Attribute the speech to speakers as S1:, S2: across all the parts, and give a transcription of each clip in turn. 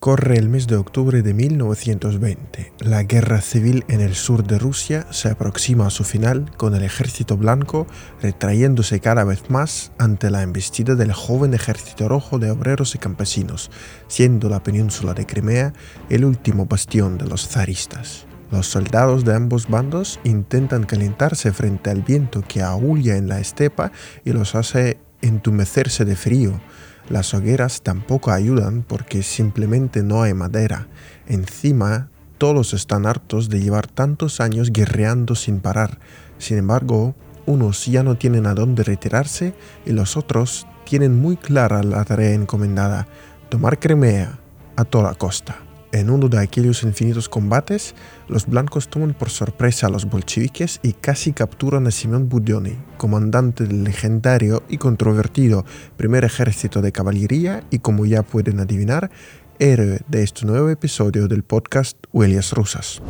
S1: Corre el mes de octubre de 1920. La guerra civil en el sur de Rusia se aproxima a su final con el ejército blanco retrayéndose cada vez más ante la embestida del joven ejército rojo de obreros y campesinos, siendo la península de Crimea el último bastión de los zaristas. Los soldados de ambos bandos intentan calentarse frente al viento que aúlla en la estepa y los hace entumecerse de frío las hogueras tampoco ayudan porque simplemente no hay madera. Encima, todos están hartos de llevar tantos años guerreando sin parar. Sin embargo, unos ya no tienen a dónde retirarse y los otros tienen muy clara la tarea encomendada, tomar Crimea a toda costa. En uno de aquellos infinitos combates, los blancos toman por sorpresa a los bolcheviques y casi capturan a Simón Budioni, comandante del legendario y controvertido primer ejército de caballería y como ya pueden adivinar, héroe de este nuevo episodio del podcast Huellas Rusas.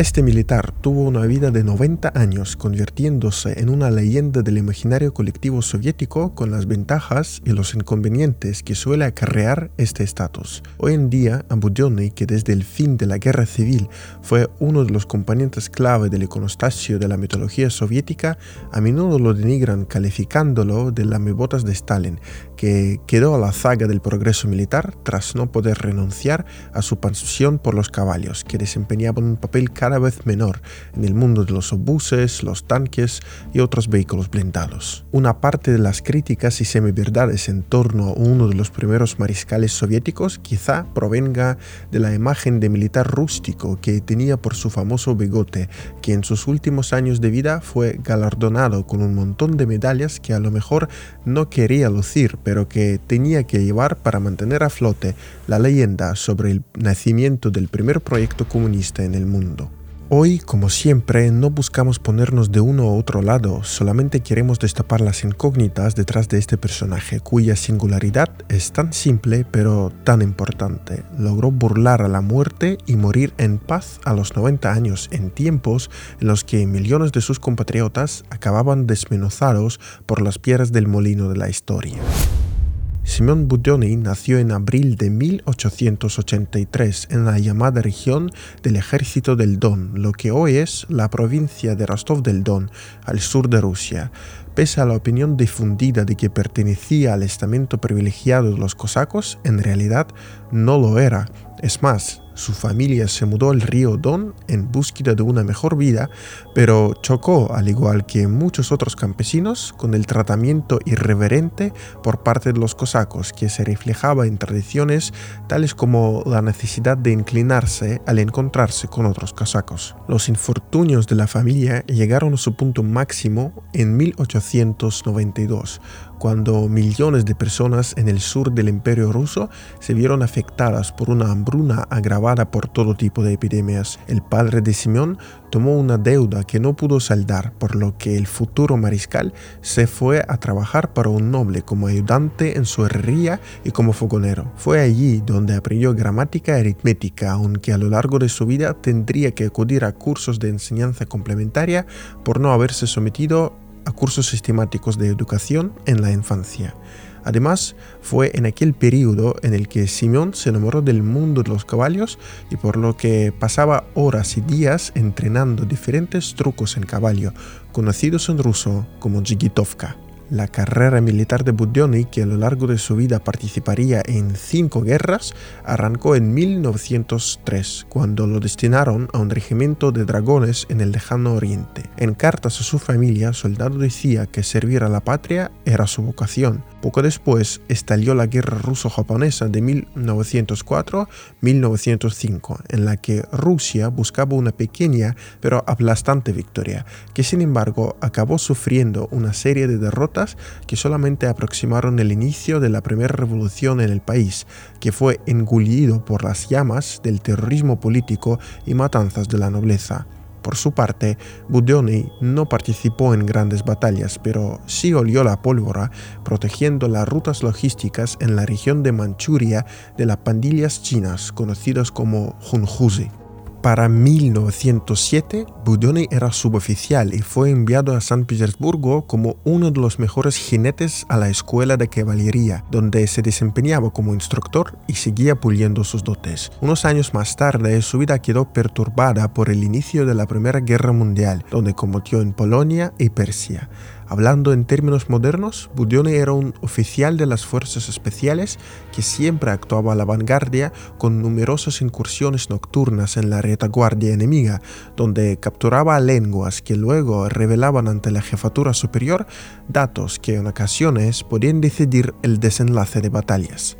S1: Este militar tuvo una vida de 90 años, convirtiéndose en una leyenda del imaginario colectivo soviético con las ventajas y los inconvenientes que suele acarrear este estatus. Hoy en día, Budyonny, que desde el fin de la guerra civil fue uno de los componentes clave del iconostasio de la mitología soviética, a menudo lo denigran calificándolo de lamebotas de Stalin, que quedó a la zaga del progreso militar tras no poder renunciar a su pasión por los caballos, que desempeñaban un papel cada vez menor en el mundo de los obuses, los tanques y otros vehículos blindados. Una parte de las críticas y semiverdades en torno a uno de los primeros mariscales soviéticos quizá provenga de la imagen de militar rústico que tenía por su famoso bigote, que en sus últimos años de vida fue galardonado con un montón de medallas que a lo mejor no quería lucir, pero que tenía que llevar para mantener a flote la leyenda sobre el nacimiento del primer proyecto comunista en el mundo. Hoy, como siempre, no buscamos ponernos de uno u otro lado, solamente queremos destapar las incógnitas detrás de este personaje, cuya singularidad es tan simple pero tan importante. Logró burlar a la muerte y morir en paz a los 90 años, en tiempos en los que millones de sus compatriotas acababan desmenuzados por las piedras del molino de la historia. Simón Budyonny nació en abril de 1883 en la llamada región del Ejército del Don, lo que hoy es la provincia de Rostov del Don, al sur de Rusia. Pese a la opinión difundida de que pertenecía al estamento privilegiado de los cosacos, en realidad no lo era. Es más, su familia se mudó al río Don en búsqueda de una mejor vida, pero chocó, al igual que muchos otros campesinos, con el tratamiento irreverente por parte de los cosacos, que se reflejaba en tradiciones tales como la necesidad de inclinarse al encontrarse con otros cosacos. Los infortunios de la familia llegaron a su punto máximo en 1892, cuando millones de personas en el sur del imperio ruso se vieron afectadas por una hambruna agravada por todo tipo de epidemias. El padre de Simeón tomó una deuda que no pudo saldar, por lo que el futuro mariscal se fue a trabajar para un noble como ayudante en su herrería y como fogonero. Fue allí donde aprendió gramática y aritmética, aunque a lo largo de su vida tendría que acudir a cursos de enseñanza complementaria por no haberse sometido a cursos sistemáticos de educación en la infancia. Además, fue en aquel periodo en el que Simón se enamoró del mundo de los caballos y por lo que pasaba horas y días entrenando diferentes trucos en caballo, conocidos en ruso como jigitovka. La carrera militar de Budyonny, que a lo largo de su vida participaría en cinco guerras, arrancó en 1903, cuando lo destinaron a un regimiento de dragones en el lejano oriente. En cartas a su familia, Soldado decía que servir a la patria era su vocación. Poco después estalló la guerra ruso-japonesa de 1904-1905, en la que Rusia buscaba una pequeña pero aplastante victoria, que sin embargo acabó sufriendo una serie de derrotas que solamente aproximaron el inicio de la primera revolución en el país, que fue engullido por las llamas del terrorismo político y matanzas de la nobleza. Por su parte, Budyonny no participó en grandes batallas, pero sí olió la pólvora, protegiendo las rutas logísticas en la región de Manchuria de las pandillas chinas conocidas como Junhuzi. Para 1907, Budioni era suboficial y fue enviado a San Petersburgo como uno de los mejores jinetes a la escuela de caballería, donde se desempeñaba como instructor y seguía puliendo sus dotes. Unos años más tarde, su vida quedó perturbada por el inicio de la Primera Guerra Mundial, donde combatió en Polonia y Persia. Hablando en términos modernos, Budioni era un oficial de las fuerzas especiales que siempre actuaba a la vanguardia con numerosas incursiones nocturnas en la retaguardia enemiga, donde capturaba lenguas que luego revelaban ante la jefatura superior datos que en ocasiones podían decidir el desenlace de batallas.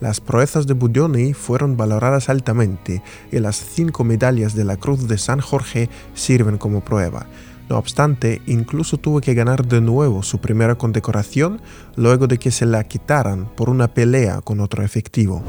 S1: Las proezas de Budioni fueron valoradas altamente y las cinco medallas de la Cruz de San Jorge sirven como prueba. No obstante, incluso tuvo que ganar de nuevo su primera condecoración luego de que se la quitaran por una pelea con otro efectivo.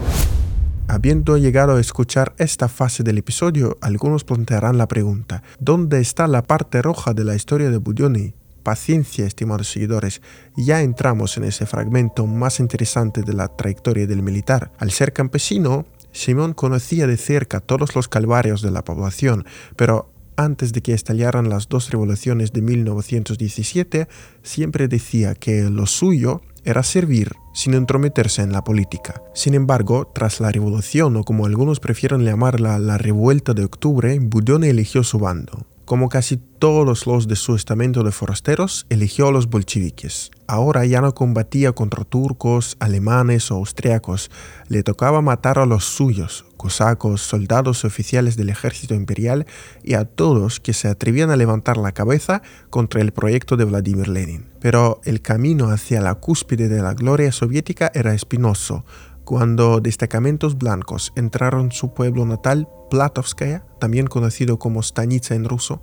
S1: Habiendo llegado a escuchar esta fase del episodio, algunos plantearán la pregunta, ¿dónde está la parte roja de la historia de Budioni? Paciencia, estimados seguidores, ya entramos en ese fragmento más interesante de la trayectoria del militar. Al ser campesino, Simón conocía de cerca todos los calvarios de la población, pero antes de que estallaran las dos revoluciones de 1917, siempre decía que lo suyo era servir sin entrometerse en la política. Sin embargo, tras la revolución, o como algunos prefieren llamarla la revuelta de octubre, Budione eligió su bando. Como casi todos los de su estamento de forasteros, eligió a los bolcheviques. Ahora ya no combatía contra turcos, alemanes o austriacos, le tocaba matar a los suyos, cosacos, soldados oficiales del ejército imperial y a todos que se atrevían a levantar la cabeza contra el proyecto de Vladimir Lenin. Pero el camino hacia la cúspide de la gloria soviética era espinoso, cuando destacamentos blancos entraron en su pueblo natal, Platovskaya, también conocido como Stanitsa en ruso,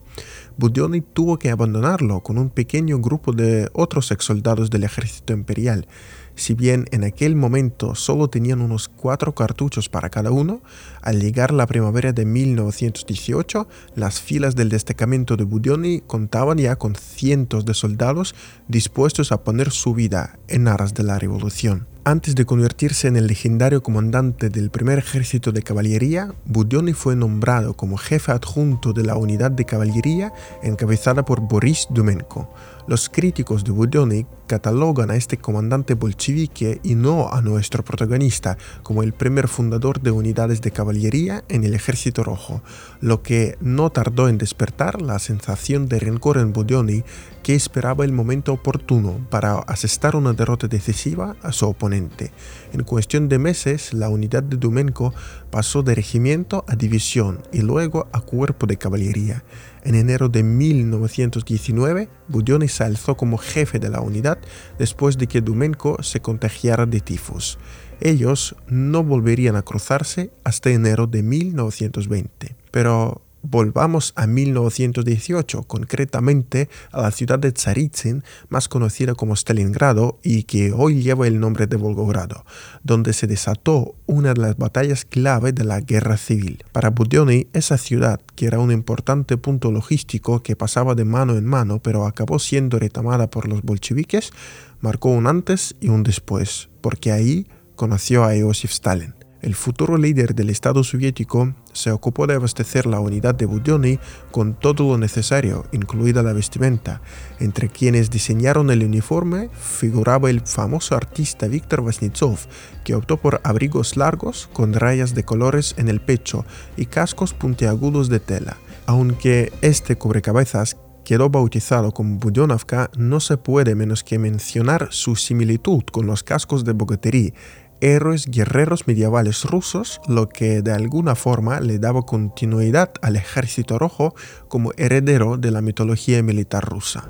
S1: Budioni tuvo que abandonarlo con un pequeño grupo de otros ex soldados del ejército imperial. Si bien en aquel momento solo tenían unos cuatro cartuchos para cada uno, al llegar la primavera de 1918, las filas del destacamento de Budioni contaban ya con cientos de soldados dispuestos a poner su vida en aras de la revolución. Antes de convertirse en el legendario comandante del primer ejército de caballería, Budioni fue nombrado como jefe adjunto de la unidad de caballería encabezada por Boris Dumenko. Los críticos de Budioni catalogan a este comandante bolchevique y no a nuestro protagonista como el primer fundador de unidades de caballería en el ejército rojo, lo que no tardó en despertar la sensación de rencor en Budioni que esperaba el momento oportuno para asestar una derrota decisiva a su oponente. En cuestión de meses, la unidad de Dumenko pasó de regimiento a división y luego a cuerpo de caballería. En enero de 1919, Budioni se alzó como jefe de la unidad después de que Dumenko se contagiara de tifus. Ellos no volverían a cruzarse hasta enero de 1920. Pero Volvamos a 1918, concretamente a la ciudad de Tsaritsyn, más conocida como Stalingrado y que hoy lleva el nombre de Volgogrado, donde se desató una de las batallas clave de la guerra civil. Para Budioni, esa ciudad, que era un importante punto logístico que pasaba de mano en mano pero acabó siendo retomada por los bolcheviques, marcó un antes y un después, porque ahí conoció a Iosif Stalin. El futuro líder del Estado soviético se ocupó de abastecer la unidad de Budioni con todo lo necesario, incluida la vestimenta. Entre quienes diseñaron el uniforme figuraba el famoso artista Viktor Vasnitsov, que optó por abrigos largos con rayas de colores en el pecho y cascos puntiagudos de tela. Aunque este cubrecabezas quedó bautizado como Budionovka, no se puede menos que mencionar su similitud con los cascos de Bogoterí, héroes guerreros medievales rusos, lo que de alguna forma le daba continuidad al ejército rojo como heredero de la mitología militar rusa.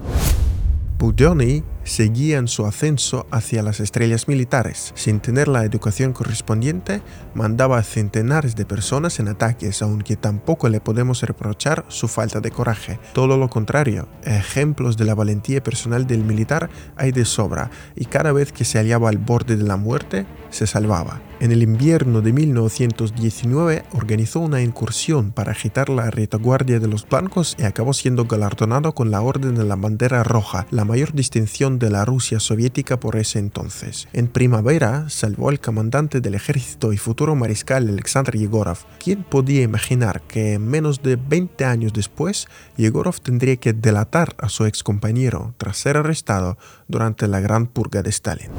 S1: Seguía en su ascenso hacia las estrellas militares. Sin tener la educación correspondiente, mandaba a centenares de personas en ataques, aunque tampoco le podemos reprochar su falta de coraje. Todo lo contrario, ejemplos de la valentía personal del militar hay de sobra, y cada vez que se hallaba al borde de la muerte, se salvaba. En el invierno de 1919 organizó una incursión para agitar la retaguardia de los blancos y acabó siendo galardonado con la Orden de la Bandera Roja, la mayor distinción de la Rusia soviética por ese entonces. En primavera salvó al comandante del ejército y futuro mariscal Alexander Yegorov. ¿Quién podía imaginar que menos de 20 años después Yegorov tendría que delatar a su ex compañero tras ser arrestado durante la gran purga de Stalin?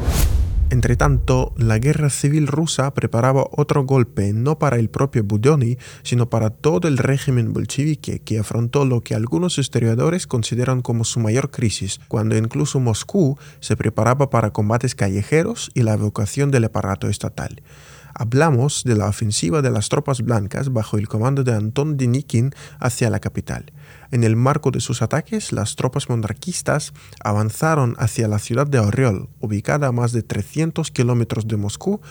S1: Entretanto, la guerra civil rusa preparaba otro golpe no para el propio Budyonny, sino para todo el régimen bolchevique que afrontó lo que algunos historiadores consideran como su mayor crisis, cuando incluso Moscú se preparaba para combates callejeros y la evacuación del aparato estatal. Hablamos de la ofensiva de las tropas blancas bajo el comando de Anton Denikin hacia la capital. En el marco de sus ataques, las tropas monarquistas avanzaron hacia la ciudad de Oriol, ubicada a más de 300 kilómetros de Moscú.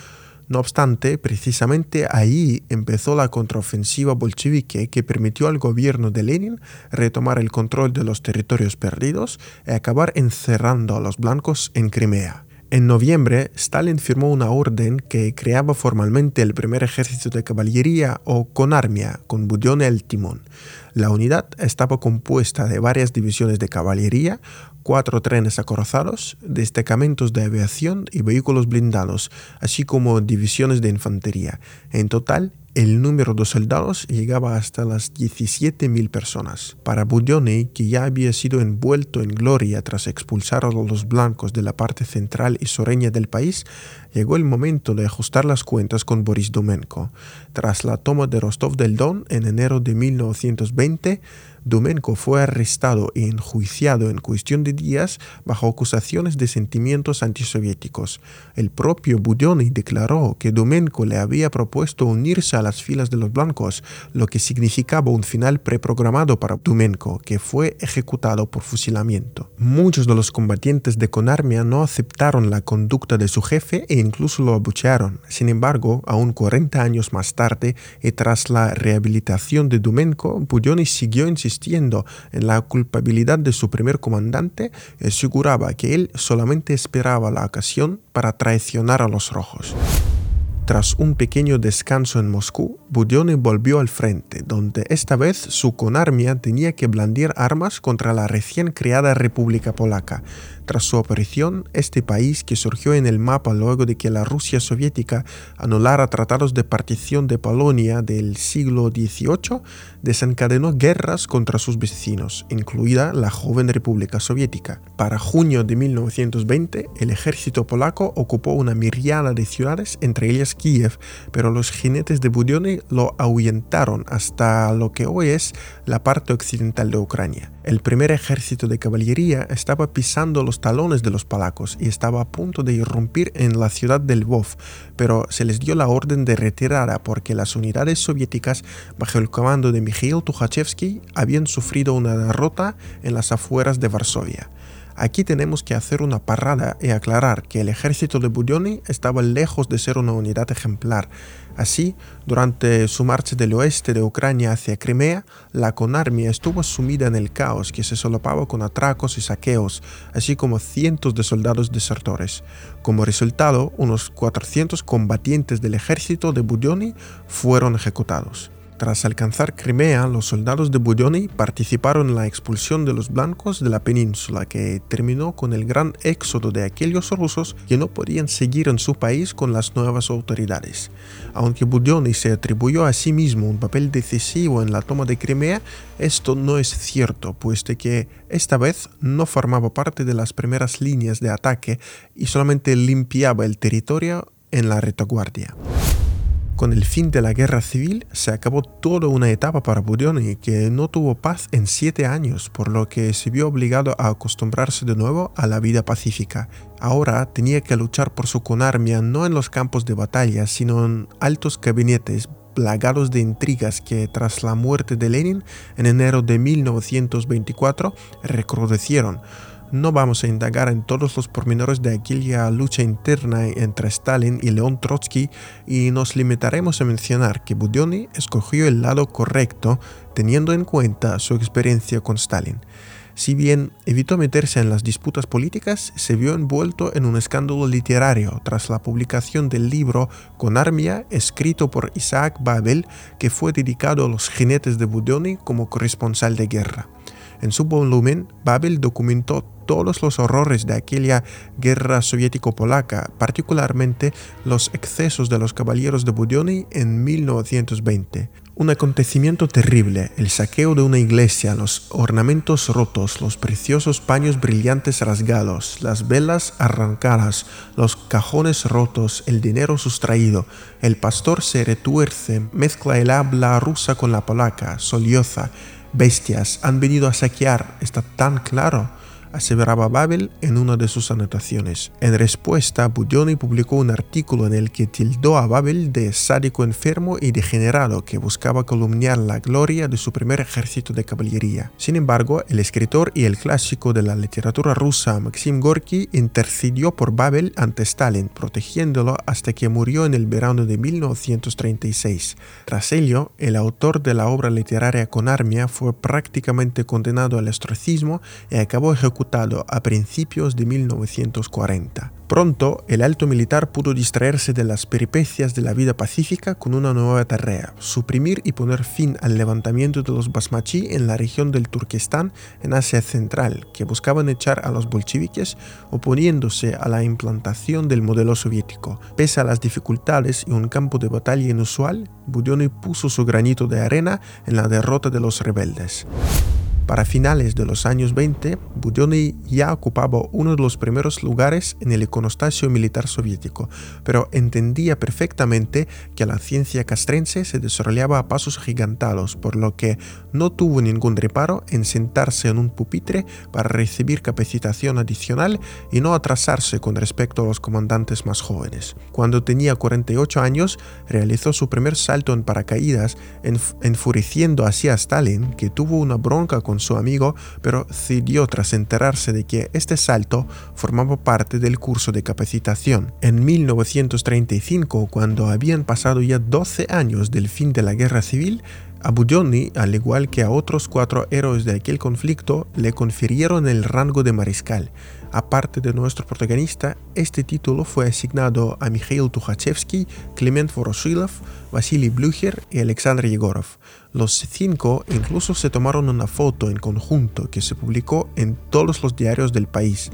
S1: No obstante, precisamente ahí empezó la contraofensiva bolchevique que permitió al gobierno de Lenin retomar el control de los territorios perdidos y acabar encerrando a los blancos en Crimea. En noviembre, Stalin firmó una orden que creaba formalmente el primer ejército de caballería o Konarmia, con Budyonny al timón. La unidad estaba compuesta de varias divisiones de caballería, cuatro trenes acorazados, destacamentos de aviación y vehículos blindados, así como divisiones de infantería. En total, el número de soldados llegaba hasta las 17.000 personas. Para Budyonny, que ya había sido envuelto en gloria tras expulsar a los blancos de la parte central y sureña del país, llegó el momento de ajustar las cuentas con Boris Domenko. Tras la toma de Rostov del Don en enero de 1920, Domenko fue arrestado e enjuiciado en cuestión de días bajo acusaciones de sentimientos antisoviéticos. El propio Budyonny declaró que Domenko le había propuesto unirse a las filas de los blancos, lo que significaba un final preprogramado para Domenko, que fue ejecutado por fusilamiento. Muchos de los combatientes de Konarmia no aceptaron la conducta de su jefe e incluso lo abuchearon. Sin embargo, aún 40 años más tarde y tras la rehabilitación de Domenko, Budyonny siguió insistiendo en la culpabilidad de su primer comandante y aseguraba que él solamente esperaba la ocasión para traicionar a los rojos. Tras un pequeño descanso en Moscú, Budyonny volvió al frente, donde esta vez su conarmia tenía que blandir armas contra la recién creada República Polaca, tras su aparición, este país, que surgió en el mapa luego de que la Rusia soviética anulara tratados de partición de Polonia del siglo XVIII, desencadenó guerras contra sus vecinos, incluida la joven República Soviética. Para junio de 1920, el ejército polaco ocupó una miriada de ciudades, entre ellas Kiev, pero los jinetes de Lo ahuyentaron hasta lo que hoy es la parte occidental de Ucrania. El primer ejército de caballería estaba pisando los talones de los palacos y estaba a punto de irrumpir en la ciudad del Lvov, pero se les dio la orden de retirada porque las unidades soviéticas bajo el comando de Mikhail Tukhachevsky habían sufrido una derrota en las afueras de Varsovia. Aquí tenemos que hacer una parada y aclarar que el ejército de Budyonny estaba lejos de ser una unidad ejemplar. Así, durante su marcha del oeste de Ucrania hacia Crimea, la Konarmia estuvo sumida en el caos que se solapaba con atracos y saqueos, así como cientos de soldados desertores. Como resultado, unos 400 combatientes del ejército de Budyonny fueron ejecutados. Tras alcanzar Crimea, los soldados de Budyonny participaron en la expulsión de los blancos de la península, que terminó con el gran éxodo de aquellos rusos que no podían seguir en su país con las nuevas autoridades. Aunque Budyonny se atribuyó a sí mismo un papel decisivo en la toma de Crimea, esto no es cierto, puesto que esta vez no formaba parte de las primeras líneas de ataque y solamente limpiaba el territorio en la retaguardia. Con el fin de la guerra civil se acabó toda una etapa para Budyonny que no tuvo paz en siete años, por lo que se vio obligado a acostumbrarse de nuevo a la vida pacífica. Ahora tenía que luchar por su conarmia no en los campos de batalla, sino en altos gabinetes plagados de intrigas que tras la muerte de Lenin en enero de 1924 recrudecieron no vamos a indagar en todos los pormenores de aquella lucha interna entre Stalin y León Trotsky y nos limitaremos a mencionar que Budyonny escogió el lado correcto teniendo en cuenta su experiencia con Stalin. Si bien evitó meterse en las disputas políticas, se vio envuelto en un escándalo literario tras la publicación del libro Con Armia, escrito por Isaac Babel, que fue dedicado a los jinetes de Budyonny como corresponsal de guerra. En su volumen, Babel documentó todos los horrores de aquella guerra soviético-polaca, particularmente los excesos de los caballeros de Budioni en 1920. Un acontecimiento terrible, el saqueo de una iglesia, los ornamentos rotos, los preciosos paños brillantes rasgados, las velas arrancadas, los cajones rotos, el dinero sustraído. El pastor se retuerce, mezcla el habla rusa con la polaca, solioza. Bestias han venido a saquear, está tan claro aseveraba Babel en una de sus anotaciones. En respuesta, Budioni publicó un artículo en el que tildó a Babel de sádico enfermo y degenerado que buscaba calumniar la gloria de su primer ejército de caballería. Sin embargo, el escritor y el clásico de la literatura rusa Maxim Gorky intercedió por Babel ante Stalin, protegiéndolo hasta que murió en el verano de 1936. Tras ello, el autor de la obra literaria con armia fue prácticamente condenado al ostracismo y acabó ejecutado a principios de 1940. Pronto, el alto militar pudo distraerse de las peripecias de la vida pacífica con una nueva tarea, suprimir y poner fin al levantamiento de los basmachi en la región del Turquestán en Asia Central, que buscaban echar a los bolcheviques oponiéndose a la implantación del modelo soviético. Pese a las dificultades y un campo de batalla inusual, Budioni puso su granito de arena en la derrota de los rebeldes. Para finales de los años 20, Budioni ya ocupaba uno de los primeros lugares en el iconostasio militar soviético, pero entendía perfectamente que la ciencia castrense se desarrollaba a pasos gigantados, por lo que no tuvo ningún reparo en sentarse en un pupitre para recibir capacitación adicional y no atrasarse con respecto a los comandantes más jóvenes. Cuando tenía 48 años, realizó su primer salto en paracaídas, enfureciendo así a Stalin, que tuvo una bronca con su amigo, pero cedió tras enterarse de que este salto formaba parte del curso de capacitación. En 1935, cuando habían pasado ya 12 años del fin de la guerra civil, a Budionni, al igual que a otros cuatro héroes de aquel conflicto, le confirieron el rango de mariscal. Aparte de nuestro protagonista, este título fue asignado a Mikhail Tukhachevsky, Clement Voroshilov, Vasily Blucher y Alexander Yegorov. Los cinco incluso se tomaron una foto en conjunto que se publicó en todos los diarios del país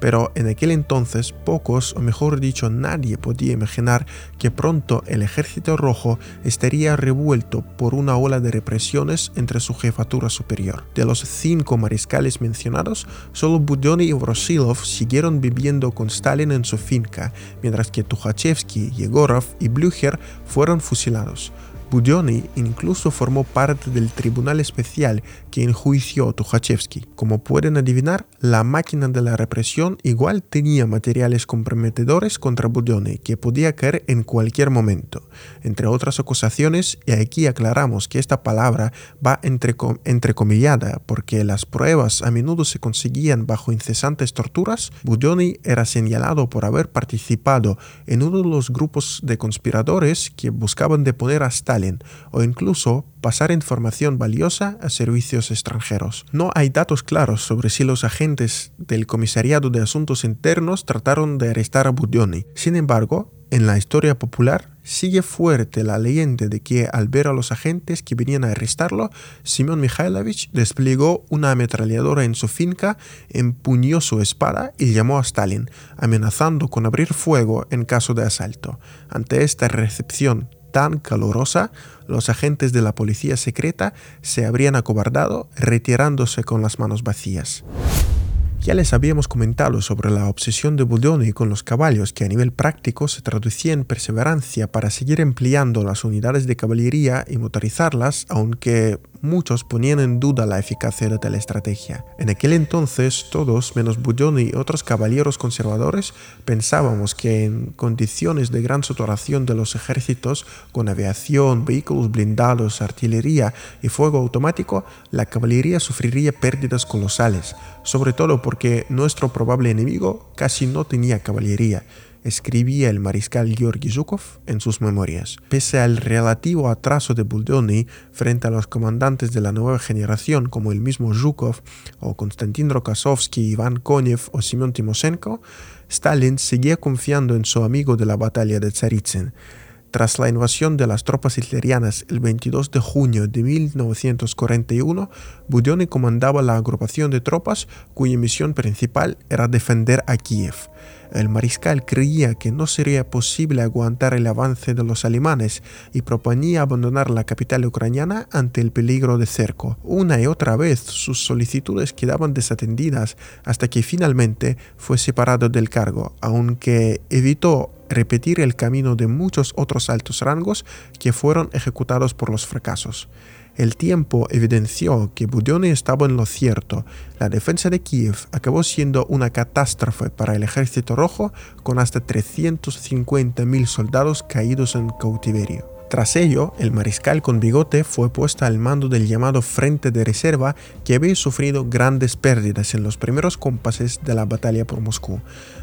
S1: pero en aquel entonces pocos, o mejor dicho nadie, podía imaginar que pronto el ejército rojo estaría revuelto por una ola de represiones entre su jefatura superior. De los cinco mariscales mencionados, solo Budyoni y Vrosilov siguieron viviendo con Stalin en su finca, mientras que Tukhachevsky, Yegorov y Blücher fueron fusilados. Budioni incluso formó parte del tribunal especial que enjuició a Tukhachevsky. Como pueden adivinar, la máquina de la represión igual tenía materiales comprometedores contra Budioni que podía caer en cualquier momento. Entre otras acusaciones, y aquí aclaramos que esta palabra va entre, entrecomillada porque las pruebas a menudo se conseguían bajo incesantes torturas, Budioni era señalado por haber participado en uno de los grupos de conspiradores que buscaban deponer a Stalin o incluso pasar información valiosa a servicios extranjeros. No hay datos claros sobre si los agentes del Comisariado de Asuntos Internos trataron de arrestar a Budioni. Sin embargo, en la historia popular sigue fuerte la leyenda de que al ver a los agentes que venían a arrestarlo, Simón Mikhailovich desplegó una ametralladora en su finca, empuñó su espada y llamó a Stalin, amenazando con abrir fuego en caso de asalto. Ante esta recepción tan calurosa, los agentes de la policía secreta se habrían acobardado, retirándose con las manos vacías. Ya les habíamos comentado sobre la obsesión de Budioni con los caballos que a nivel práctico se traducía en perseverancia para seguir empleando las unidades de caballería y motorizarlas, aunque muchos ponían en duda la eficacia de tal estrategia. En aquel entonces todos, menos Budioni y otros caballeros conservadores, pensábamos que en condiciones de gran saturación de los ejércitos, con aviación, vehículos blindados, artillería y fuego automático, la caballería sufriría pérdidas colosales, sobre todo porque nuestro probable enemigo casi no tenía caballería escribía el mariscal Georgi Zhukov en sus memorias. Pese al relativo atraso de Buldoni frente a los comandantes de la nueva generación como el mismo Zhukov o Konstantin Rokossovsky, Iván Konev o Simón Timoshenko, Stalin seguía confiando en su amigo de la batalla de Tsaritsyn. Tras la invasión de las tropas hitlerianas el 22 de junio de 1941, Budioni comandaba la agrupación de tropas cuya misión principal era defender a Kiev. El mariscal creía que no sería posible aguantar el avance de los alemanes y proponía abandonar la capital ucraniana ante el peligro de cerco. Una y otra vez sus solicitudes quedaban desatendidas hasta que finalmente fue separado del cargo, aunque evitó repetir el camino de muchos otros altos rangos que fueron ejecutados por los fracasos. El tiempo evidenció que Budioni estaba en lo cierto. La defensa de Kiev acabó siendo una catástrofe para el ejército rojo con hasta 350.000 soldados caídos en cautiverio. Tras ello, el mariscal con bigote fue puesto al mando del llamado Frente de Reserva que había sufrido grandes pérdidas en los primeros compases de la batalla por Moscú.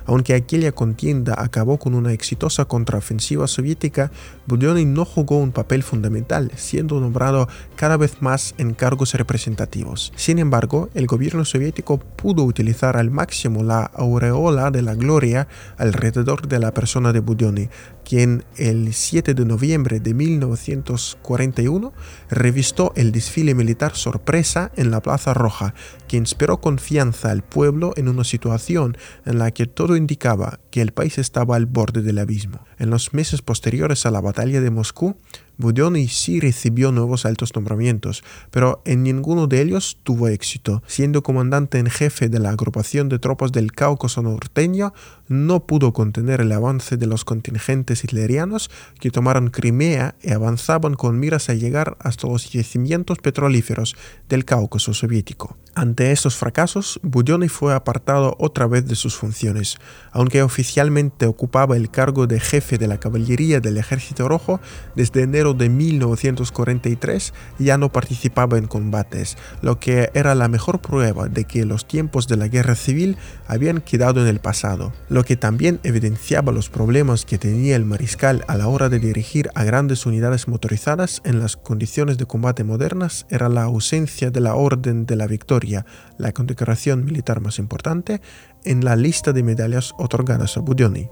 S1: Aunque aquella contienda acabó con una exitosa contraofensiva soviética, Budyonny no jugó un papel fundamental, siendo nombrado cada vez más en cargos representativos. Sin embargo, el gobierno soviético pudo utilizar al máximo la aureola de la gloria alrededor de la persona de Budyonny, quien el 7 de noviembre de 1941 revistó el desfile militar sorpresa en la Plaza Roja, que inspiró confianza al pueblo en una situación en la que todo indicaba que el país estaba al borde del abismo. En los meses posteriores a la batalla de Moscú, Budyonny sí recibió nuevos altos nombramientos, pero en ninguno de ellos tuvo éxito. Siendo comandante en jefe de la agrupación de tropas del Cáucaso norteño, no pudo contener el avance de los contingentes hitlerianos que tomaron Crimea y avanzaban con miras a llegar hasta los yacimientos petrolíferos del Cáucaso soviético. Ante estos fracasos, Budyonny fue apartado otra vez de sus funciones. Aunque oficialmente ocupaba el cargo de jefe de la caballería del Ejército Rojo, desde enero de 1943 ya no participaba en combates, lo que era la mejor prueba de que los tiempos de la guerra civil habían quedado en el pasado, lo que también evidenciaba los problemas que tenía el mariscal a la hora de dirigir a grandes unidades motorizadas en las condiciones de combate modernas era la ausencia de la Orden de la Victoria, la condecoración militar más importante, en la lista de medallas otorgadas a Budioni.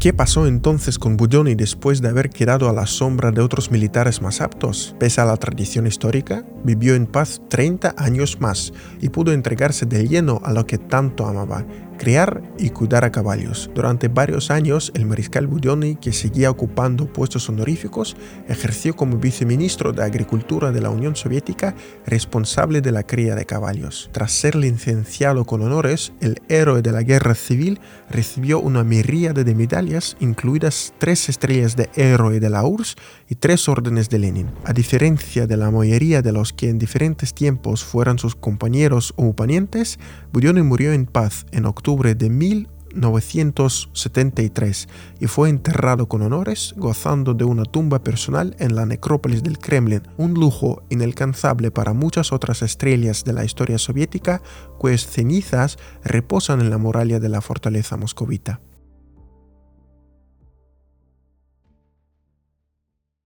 S1: ¿Qué pasó entonces con Budyonny después de haber quedado a la sombra de otros militares más aptos? Pese a la tradición histórica, vivió en paz 30 años más y pudo entregarse de lleno a lo que tanto amaba, criar y cuidar a caballos. Durante varios años, el mariscal Budioni, que seguía ocupando puestos honoríficos, ejerció como viceministro de Agricultura de la Unión Soviética, responsable de la cría de caballos. Tras ser licenciado con honores, el héroe de la guerra civil recibió una miríada de medallas, incluidas tres estrellas de héroe de la URSS y tres órdenes de Lenin. A diferencia de la mayoría de los que en diferentes tiempos fueran sus compañeros o oponentes, Budioni murió en paz en de 1973 y fue enterrado con honores gozando de una tumba personal en la necrópolis del Kremlin, un lujo inalcanzable para muchas otras estrellas de la historia soviética cuyas cenizas reposan en la muralla de la fortaleza moscovita.